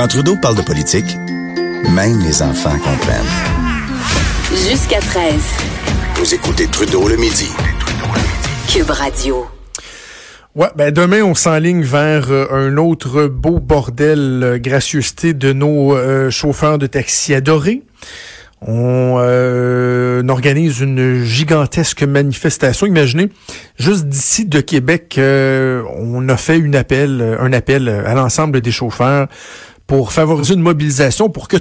Quand Trudeau parle de politique, même les enfants comprennent. Jusqu'à 13. Vous écoutez Trudeau le midi. Cube Radio. Ouais, ben demain on s'enligne vers euh, un autre beau bordel euh, gracieuseté de nos euh, chauffeurs de taxi adorés. On, euh, organise une gigantesque manifestation. Imaginez, juste d'ici de Québec, euh, on a fait une appel, un appel à l'ensemble des chauffeurs pour favoriser une mobilisation pour que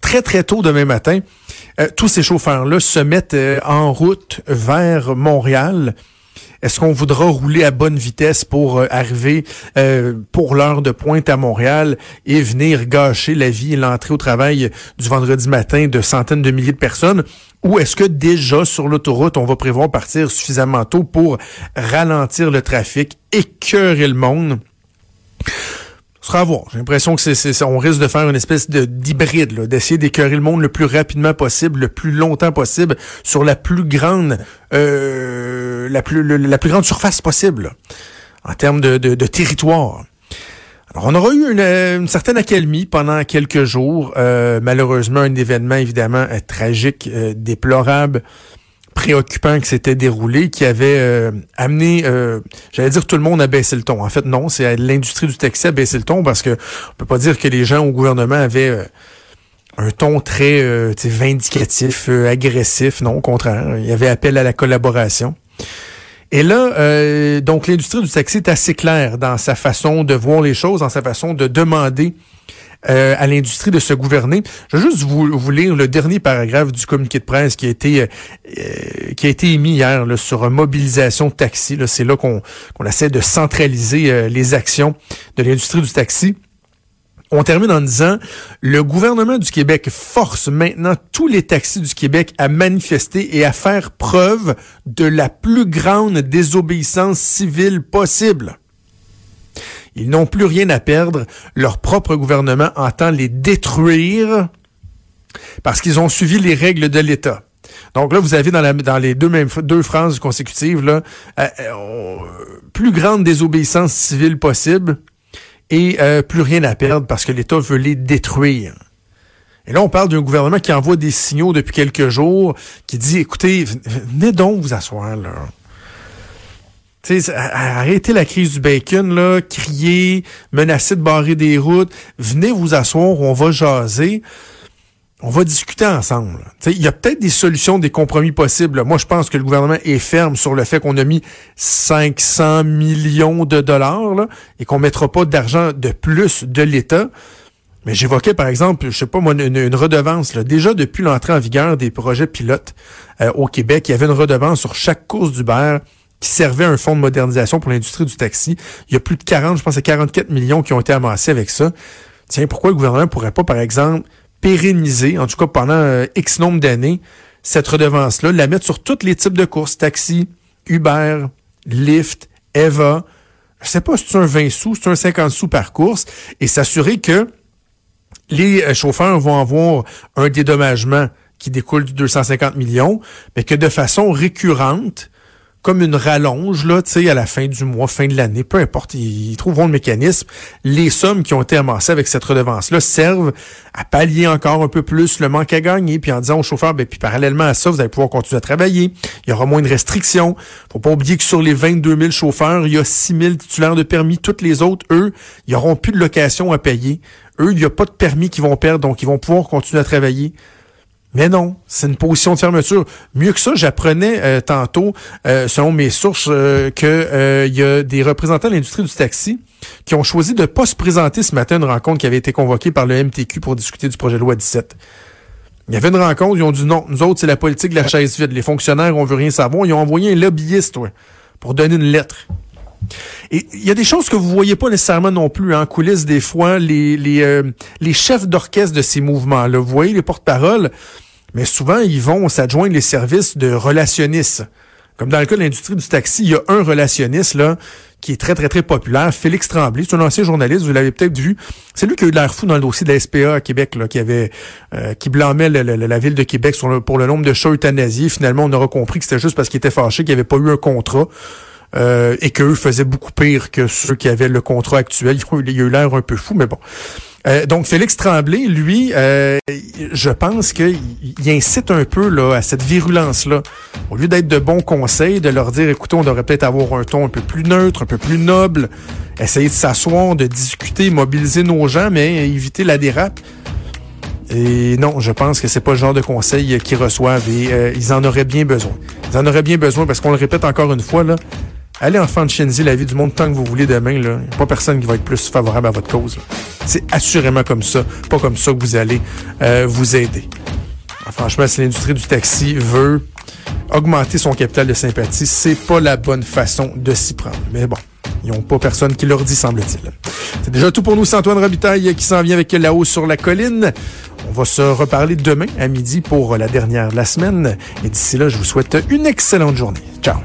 très très tôt demain matin, euh, tous ces chauffeurs-là se mettent euh, en route vers Montréal. Est-ce qu'on voudra rouler à bonne vitesse pour euh, arriver pour l'heure de pointe à Montréal et venir gâcher la vie et l'entrée au travail du vendredi matin de centaines de milliers de personnes? Ou est-ce que déjà sur l'autoroute, on va prévoir partir suffisamment tôt pour ralentir le trafic, écœurer le monde? Voir. J'ai l'impression que c'est, on risque de faire une espèce de d'hybride, d'essayer d'écœurer le monde le plus rapidement possible, le plus longtemps possible, sur la plus grande, euh, la plus, grande surface possible, là, en termes de, territoire. Alors, on aura eu une, euh, une certaine accalmie pendant quelques jours. Euh, malheureusement, un événement évidemment euh, tragique, euh, déplorable, préoccupant qui s'était déroulé, qui avait euh, amené, euh, j'allais dire tout le monde à baisser le ton. En fait, non, c'est l'industrie du taxi à baisser le ton parce que on peut pas dire que les gens au gouvernement avaient euh, un ton très vindicatif, agressif. Non, au contraire, il y avait appel à la collaboration. Et là, euh, donc l'industrie du taxi est assez claire dans sa façon de voir les choses, dans sa façon de demander euh, à l'industrie de se gouverner. Je vais juste vous, lire le dernier paragraphe du communiqué de presse qui a été euh, qui a été émis hier là, sur euh, mobilisation taxi. Là, c'est là qu'on qu'on essaie de centraliser euh, les actions de l'industrie du taxi. On termine en disant le gouvernement du Québec force maintenant tous les taxis du Québec à manifester et à faire preuve de la plus grande désobéissance civile possible. Ils n'ont plus rien à perdre. Leur propre gouvernement entend les détruire parce qu'ils ont suivi les règles de l'État. Donc là, vous avez dans, les deux, deux phrases consécutives, là, euh, euh, plus grande désobéissance civile possible et euh, plus rien à perdre parce que l'État veut les détruire. Et là, on parle d'un gouvernement qui envoie des signaux depuis quelques jours, qui dit, écoutez, venez donc vous asseoir, là. Arrêtez la crise du bacon, là, crier, menacer de barrer des routes. Venez vous asseoir, on va jaser. On va discuter ensemble. Il y a peut-être des solutions, des compromis possibles. Moi, je pense que le gouvernement est ferme sur le fait qu'on a mis 500 millions de dollars et qu'on mettra pas d'argent de plus de l'État. Mais j'évoquais, par exemple, je sais pas moi, une, redevance. Déjà, depuis l'entrée en vigueur des projets pilotes euh, au Québec, il y avait une redevance sur chaque course d'Uber qui servait à un fonds de modernisation pour l'industrie du taxi. Il y a plus de 40, je pense, c'est 44 millions qui ont été amassés avec ça. Tiens, pourquoi le gouvernement pourrait pas, par exemple, pérenniser, en tout cas pendant euh, X nombre d'années, cette redevance-là, la mettre sur tous les types de courses, taxi, Uber, Lyft, Eva, je sais pas si c'est un 20 sous, c'est un 50 sous par course, et s'assurer que les euh, chauffeurs vont avoir un dédommagement qui découle du 250 millions, mais que de façon récurrente, comme une rallonge, là, tu sais, à la fin du mois, fin de l'année, peu importe, ils, trouveront le mécanisme. Les sommes qui ont été amassées avec cette redevance-là servent à pallier encore un peu plus le manque à gagner, puis en disant aux chauffeurs, ben, puis parallèlement à ça, vous allez pouvoir continuer à travailler. Il y aura moins de restrictions. Faut pas oublier que sur les 22 000 chauffeurs, il y a 6 000 titulaires de permis. Toutes les autres, eux, ils auront plus de location à payer. Eux, il n'y a pas de permis qu'ils vont perdre, donc ils vont pouvoir continuer à travailler. Mais non, c'est une position de fermeture. Mieux que ça, j'apprenais euh, tantôt, euh, selon mes sources, euh, que euh, y a des représentants de l'industrie du taxi qui ont choisi de pas se présenter ce matin à une rencontre qui avait été convoquée par le MTQ pour discuter du projet de loi 17. Il y avait une rencontre, ils ont dit non, nous autres, c'est la politique de la chaise vide. Les fonctionnaires, on veut rien savoir. Ils ont envoyé un lobbyiste ouais, pour donner une lettre. Et il y a des choses que vous voyez pas nécessairement non plus hein, en coulisses des fois. Les, les, euh, les chefs d'orchestre de ces mouvements-là, vous voyez les porte-paroles, mais souvent ils vont s'adjoindre les services de relationnistes. Comme dans le cas de l'industrie du taxi, il y a un relationniste là qui est très, très, très populaire, Félix Tremblay. C'est un ancien journaliste, vous l'avez peut-être vu. C'est lui qui a eu l'air fou dans le dossier de la SPA à Québec, qui avait euh, qui blâmait la ville de Québec pour le nombre de chats euthanasiés. Finalement, on aura compris que c'était juste parce qu'il était fâché qu'il n'y avait pas eu un contrat. euh, et qu'eux faisaient beaucoup pire que ceux qui avaient le contrat actuel. Il a eu l'air un peu fou, mais bon. Euh, donc, Félix Tremblay, lui, euh, je pense qu'il incite un peu là, à cette virulence-là. Au lieu d'être de bons conseils, de leur dire, écoutez, on devrait peut-être avoir un ton un peu plus neutre, un peu plus noble, essayer de s'asseoir, de discuter, mobiliser nos gens, mais éviter la dérape. Et non, je pense que c'est pas le genre de conseils qu'ils reçoivent et euh, ils en auraient bien besoin. Ils en auraient bien besoin parce qu'on le répète encore une fois, là, allez de Shenzi la vie du monde tant que vous voulez demain. Il n'y a pas personne qui va être plus favorable à votre cause. C'est assurément comme ça, pas comme ça que vous allez euh, vous aider. franchement, si l'industrie du taxi veut augmenter son capital de sympathie, c'est pas la bonne façon de s'y prendre. Mais bon, ils n'ont pas personne qui leur dit, semble-t-il. C'est déjà tout pour nous. C'est Antoine Robitaille qui s'en vient avec La Haut sur la colline. On va se reparler demain à midi pour la dernière de la semaine. Et d'ici là, je vous souhaite une excellente journée. Ciao.